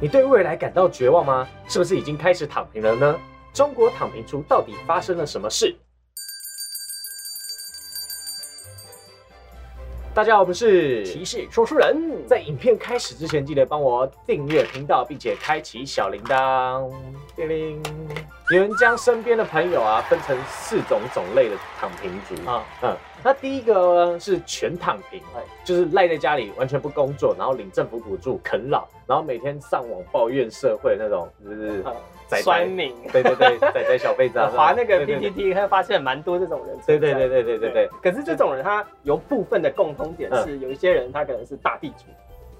你对未来感到绝望吗？是不是已经开始躺平了呢？中国躺平出到底发生了什么事？大家好，我们是骑士说书人。在影片开始之前，记得帮我订阅频道，并且开启小铃铛。叮铃。有人将身边的朋友啊分成四种种类的躺平族。啊，嗯，那第一个呢是全躺平，哎，就是赖在家里完全不工作，然后领政府补助啃老，然后每天上网抱怨社会那种，就是酸民，对对对，仔仔小被子，划那个 PPT，他发现蛮多这种人，对对对对对对对。可是这种人他有部分的共通点是，有一些人他可能是大地主，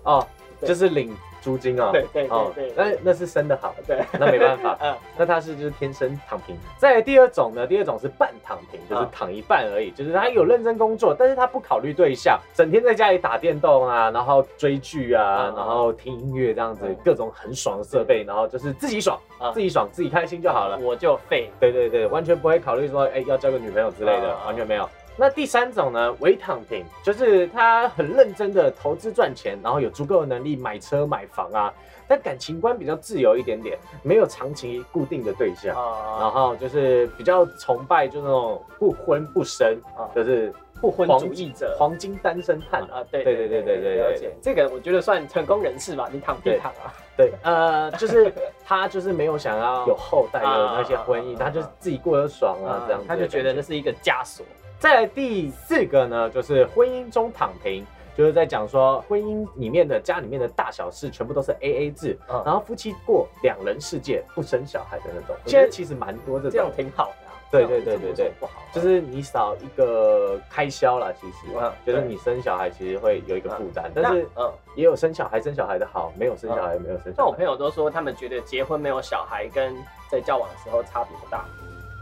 哦。就是领租金啊，对对对对，那那是生的好，对，那没办法，嗯，那他是就是天生躺平。再第二种呢，第二种是半躺平，就是躺一半而已，就是他有认真工作，但是他不考虑对象，整天在家里打电动啊，然后追剧啊，然后听音乐这样子，各种很爽的设备，然后就是自己爽，自己爽，自己开心就好了，我就废。对对对，完全不会考虑说，哎，要交个女朋友之类的，完全没有。那第三种呢，伪躺平，就是他很认真的投资赚钱，然后有足够的能力买车买房啊，但感情观比较自由一点点，没有长期固定的对象，然后就是比较崇拜就那种不婚不生，就是不婚主义者，黄金单身汉。啊，对对对对对对，了解。这个我觉得算成功人士吧，你躺平躺啊，对，呃，就是他就是没有想要有后代的那些婚姻，他就自己过得爽啊，这样他就觉得那是一个枷锁。再来第四个呢，就是婚姻中躺平，就是在讲说婚姻里面的家里面的大小事全部都是 A A 制，然后夫妻过两人世界，不生小孩的那种。现在其实蛮多这种，这样挺好的。对对对对对，不好，就是你少一个开销啦，其实，就是你生小孩其实会有一个负担，但是嗯，也有生小孩生小孩的好，没有生小孩没有生。像我朋友都说，他们觉得结婚没有小孩跟在交往的时候差别不大。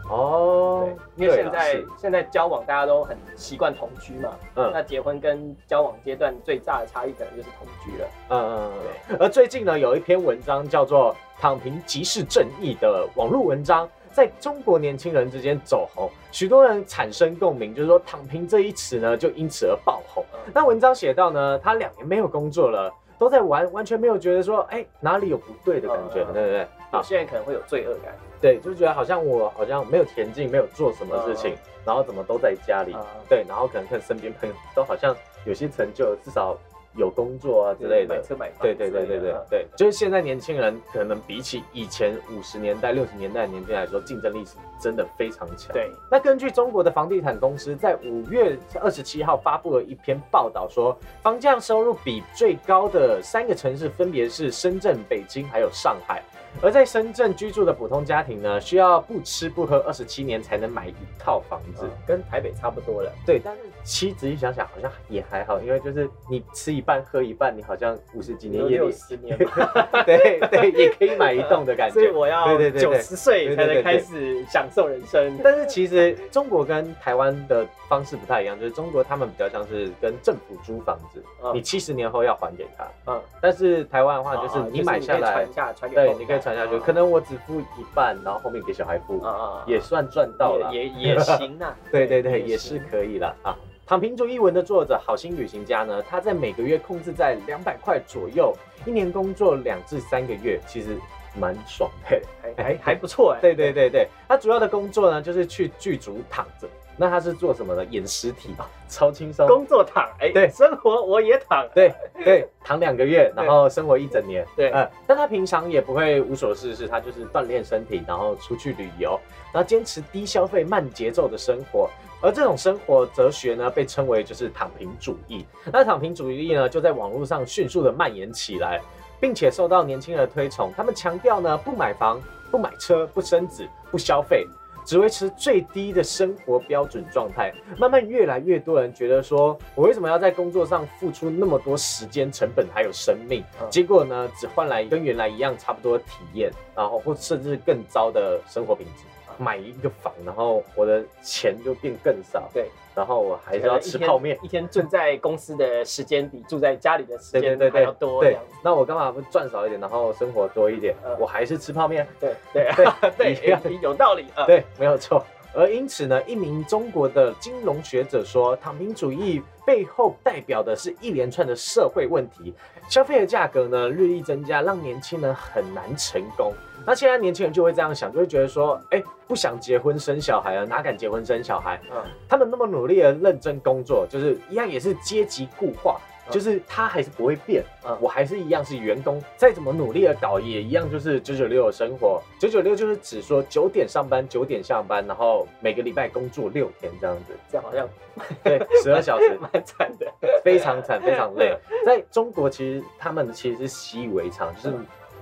哦，对，因为现在现在交往大家都很习惯同居嘛，嗯，那结婚跟交往阶段最大的差异可能就是同居了，嗯嗯对。而最近呢，有一篇文章叫做《躺平即是正义》的网络文章，在中国年轻人之间走红，许多人产生共鸣，就是说“躺平”这一词呢，就因此而爆红。那文章写到呢，他两年没有工作了，都在玩，完全没有觉得说，哎，哪里有不对的感觉，对不对？有些人可能会有罪恶感。对，就觉得好像我好像没有前进，没有做什么事情，然后怎么都在家里。对，然后可能看身边朋友都好像有些成就，至少有工作啊之类的。买车买房。对对对对对对，就是现在年轻人可能比起以前五十年代、六十年代的年轻人来说，竞争力是真的非常强。对。那根据中国的房地产公司在五月二十七号发布了一篇报道，说房价收入比最高的三个城市分别是深圳、北京还有上海。而在深圳居住的普通家庭呢，需要不吃不喝二十七年才能买一套房子，跟台北差不多了。对，但是其实仔细想想，好像也还好，因为就是你吃一半喝一半，你好像五十几年也六十年，对对，也可以买一栋的感觉。所以我要九十岁才能开始享受人生。但是其实中国跟台湾的方式不太一样，就是中国他们比较像是跟政府租房子，你七十年后要还给他。嗯，但是台湾的话，就是你买下来，对，你可以。传下去，可能我只付一半，然后后面给小孩付，也算赚到了，也也行啊。对对对，也是可以了啊。躺平主义文的作者好心旅行家呢，他在每个月控制在两百块左右，一年工作两至三个月，其实蛮爽的，还还还不错哎。对对对对，他主要的工作呢，就是去剧组躺着。那他是做什么的？演实体，超轻松。工作躺，哎，对，生活我也躺，对对，躺两个月，然后生活一整年，对，嗯。但他平常也不会无所事事，他就是锻炼身体，然后出去旅游，然后坚持低消费、慢节奏的生活。而这种生活哲学呢，被称为就是躺平主义。那躺平主义呢，就在网络上迅速的蔓延起来，并且受到年轻人的推崇。他们强调呢，不买房、不买车、不生子、不消费。只维持最低的生活标准状态，慢慢越来越多人觉得说，我为什么要在工作上付出那么多时间成本还有生命？结果呢，只换来跟原来一样差不多的体验，然后或甚至更糟的生活品质。买一个房，然后我的钱就变更少。对，然后我还是要吃泡面。一天住在公司的时间比住在家里的时间还要多。对，那我干嘛不赚少一点，然后生活多一点？我还是吃泡面。对对 对，有道理。对，没有错。而因此呢，一名中国的金融学者说，躺平主义背后代表的是一连串的社会问题，消费的价格呢日益增加，让年轻人很难成功。那现在年轻人就会这样想，就会觉得说，哎，不想结婚生小孩了，哪敢结婚生小孩？嗯，他们那么努力的认真工作，就是一样也是阶级固化。就是他还是不会变，嗯，我还是一样是员工，再怎么努力的搞也一样，就是九九六的生活。九九六就是指说九点上班，九点下班，然后每个礼拜工作六天这样子，这样好像对十二小时，蛮惨的，非常惨，非常累。在中国其实他们其实是习以为常，就是。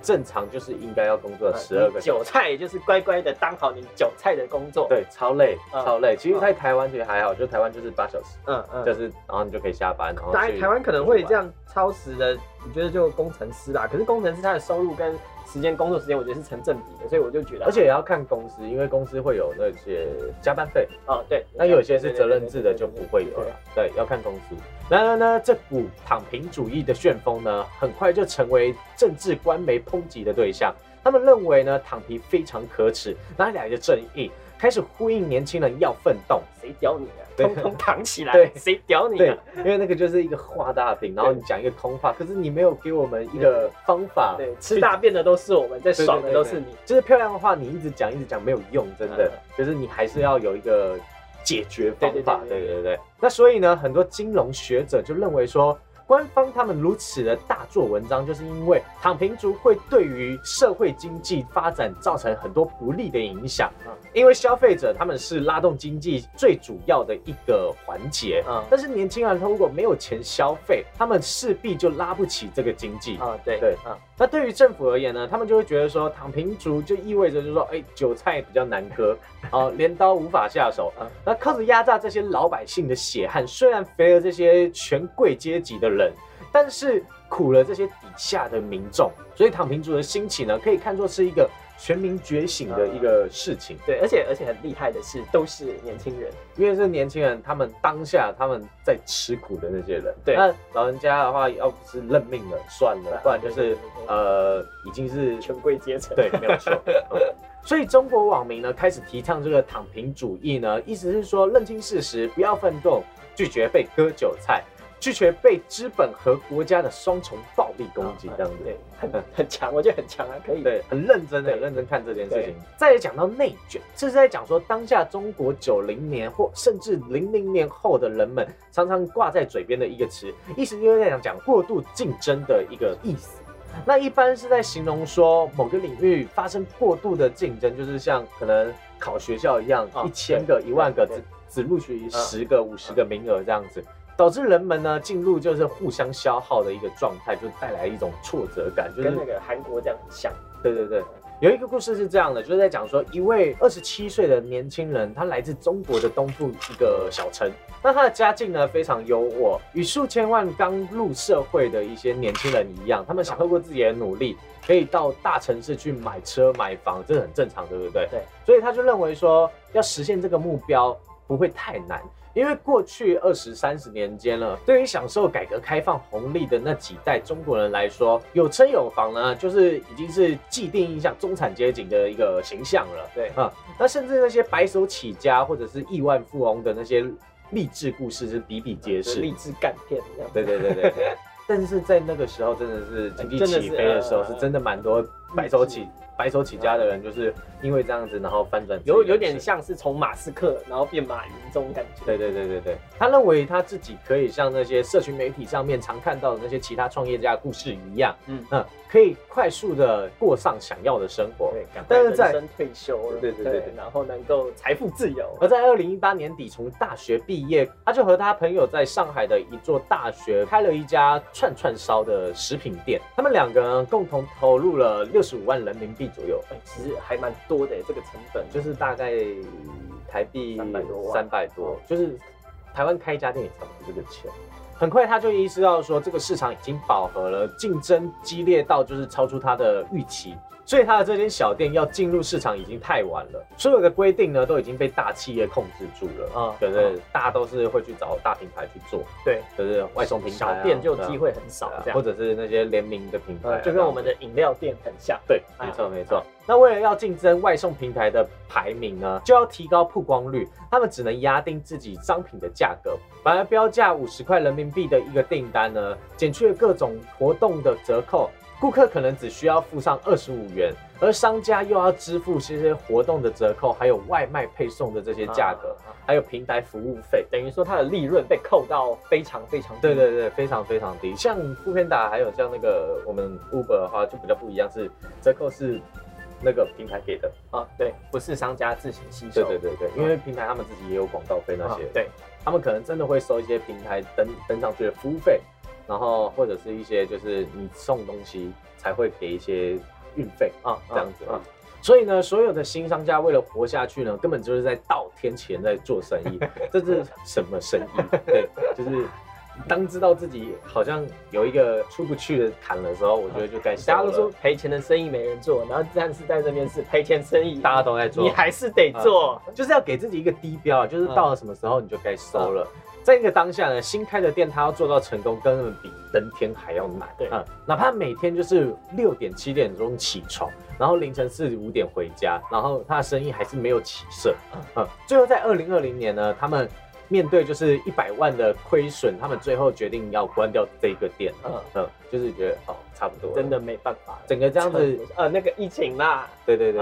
正常就是应该要工作十二个韭菜，就是乖乖的当好你韭菜的工作。对，超累，超累。其实，在台湾其实还好，就台湾就是八小时，嗯嗯，就是然后你就可以下班。然后台台湾可能会这样超时的，你觉得就工程师啦。可是工程师他的收入跟时间工作时间，我觉得是成正比的，所以我就觉得，而且也要看公司，因为公司会有那些加班费。哦，对，那有些是责任制的就不会有了。对，要看公司。然而呢，这股躺平主义的旋风呢，很快就成为政治官媒抨击的对象。他们认为呢，躺平非常可耻，哪里来的正义？开始呼应年轻人要奋斗。谁屌你啊？通通躺起来！对，谁屌你啊？因为那个就是一个画大饼，然后你讲一个空话，可是你没有给我们一个方法。对，吃大便的都是我们，在爽的都是你。就是漂亮的话，你一直讲一直讲没有用，真的。就是你还是要有一个解决方法。对对对。那所以呢，很多金融学者就认为说。官方他们如此的大做文章，就是因为躺平族会对于社会经济发展造成很多不利的影响。嗯，因为消费者他们是拉动经济最主要的一个环节。嗯，但是年轻人他如果没有钱消费，他们势必就拉不起这个经济。啊，对对，嗯。那对于政府而言呢，他们就会觉得说，躺平族就意味着就是说，哎，韭菜比较难割，哦，镰刀无法下手。啊，那靠着压榨这些老百姓的血汗，虽然肥了这些权贵阶级的。人，但是苦了这些底下的民众，所以躺平族的兴起呢，可以看作是一个全民觉醒的一个事情。对，而且而且很厉害的是，都是年轻人，因为是年轻人，他们当下他们在吃苦的那些人。对，那老人家的话，要不是认命了算了，不然就是呃，已经是权贵阶层。对，没有错。所以中国网民呢，开始提倡这个躺平主义呢，意思是说认清事实，不要奋斗，拒绝被割韭菜。拒绝被资本和国家的双重暴力攻击，这样子对，很 很强，我觉得很强啊，可以对，很认真的认真看这件事情。再讲到内卷，这是在讲说当下中国九零年或甚至零零年后的人们常常挂在嘴边的一个词，意思就是在讲讲过度竞争的一个意思。那一般是在形容说某个领域发生过度的竞争，就是像可能考学校一样，一千个、一万个只只录取十个、五十个名额这样子。导致人们呢进入就是互相消耗的一个状态，就带来一种挫折感，就是跟那个韩国这样很像。对对对，有一个故事是这样的，就是在讲说一位二十七岁的年轻人，他来自中国的东部一个小城，那他的家境呢非常优渥，与数千万刚入社会的一些年轻人一样，他们想透过自己的努力，可以到大城市去买车买房，这很正常，对不对？对。所以他就认为说，要实现这个目标不会太难。因为过去二十三十年间了，对于享受改革开放红利的那几代中国人来说，有车有房呢，就是已经是既定印象中产阶级的一个形象了。对啊，那甚至那些白手起家或者是亿万富翁的那些励志故事是比比皆是，励志干片一样。对对对对对。但是在那个时候，真的是经济起飞的时候，是真的蛮多白手起。白手起家的人就是因为这样子，然后翻转有有点像是从马斯克然后变马云这种感觉。对对对对对，他认为他自己可以像那些社群媒体上面常看到的那些其他创业家故事一样，嗯嗯。可以快速的过上想要的生活，对，但是在退休了，对对对，然后能够财富自由。而在二零一八年底从大学毕业，他就和他朋友在上海的一座大学开了一家串串烧的食品店。他们两个人共同投入了六十五万人民币左右，哎，其实还蛮多的，这个成本就是大概台币三百多，三百多，就是台湾开一家店也差不多这个钱。很快他就意识到说，这个市场已经饱和了，竞争激烈到就是超出他的预期。所以他的这间小店要进入市场已经太晚了，所有的规定呢都已经被大企业控制住了。啊，可是大家都是会去找大品牌去做，对，就是外送平台，小店就机会很少，这样，或者是那些联名的品牌，就跟我们的饮料店很像，对，没错没错。那为了要竞争外送平台的排名呢，就要提高曝光率，他们只能压定自己商品的价格，反而标价五十块人民币的一个订单呢，减去了各种活动的折扣。顾客可能只需要付上二十五元，而商家又要支付这些活动的折扣，还有外卖配送的这些价格，还有平台服务费，等于说它的利润被扣到非常非常低。对对对，非常非常低。像富片达还有像那个我们 Uber 的话，就比较不一样，是折扣是那个平台给的啊，对，不是商家自行吸收。对对对对，因为平台他们自己也有广告费那些，对，他们可能真的会收一些平台登登上去的服务费。然后或者是一些就是你送东西才会给一些运费啊，这样子啊。所以呢，所有的新商家为了活下去呢，根本就是在倒天钱在做生意。这是什么生意？对，就是当知道自己好像有一个出不去的坎的时候，我觉得就该。大家都说赔钱的生意没人做，然后但是在这边是赔钱生意，大家都在做，你还是得做，就是要给自己一个低标，就是到了什么时候你就该收了。在一个当下呢，新开的店它要做到成功，根本比登天还要难。对，嗯，哪怕每天就是六点七点钟起床，然后凌晨四五点回家，然后他的生意还是没有起色。嗯，最后在二零二零年呢，他们。面对就是一百万的亏损，他们最后决定要关掉这个店。嗯嗯，就是觉得哦，差不多，真的没办法，整个这样子，呃，那个疫情啦，对对对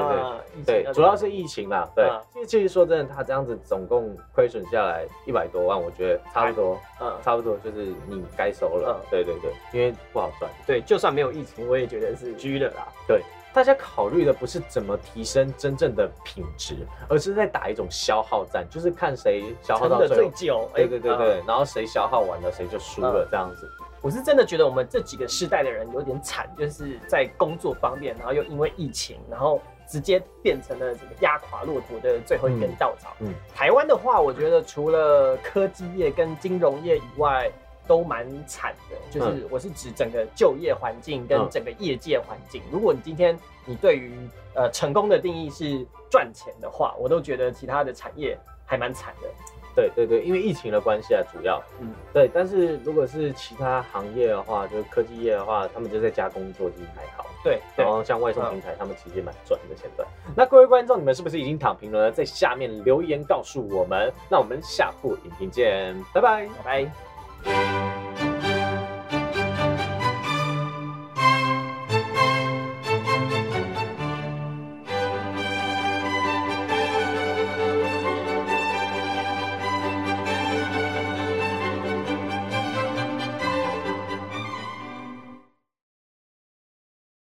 对，对，主要是疫情啦，对。其实其实说真的，他这样子总共亏损下来一百多万，我觉得差不多，嗯，差不多就是你该收了。嗯，对对对，因为不好赚。对，就算没有疫情，我也觉得是居了啦。对。大家考虑的不是怎么提升真正的品质，而是在打一种消耗战，就是看谁消耗到最久。对对对对，然后谁消耗完了，谁就输了这样子。我是真的觉得我们这几个世代的人有点惨，就是在工作方面，然后又因为疫情，然后直接变成了这个压垮骆驼的最后一根稻草。嗯，台湾的话，我觉得除了科技业跟金融业以外，都蛮惨的，就是我是指整个就业环境跟整个业界环境。如果你今天你对于呃成功的定义是赚钱的话，我都觉得其他的产业还蛮惨的。对对对，因为疫情的关系啊，主要嗯对。但是如果是其他行业的话，就是科技业的话，他们就在家工作，其实还好。对，然后像外送平台，他们其实也蛮赚的现在。那各位观众，你们是不是已经躺平了？在下面留言告诉我们。那我们下部影片见，拜拜拜拜。Thank you.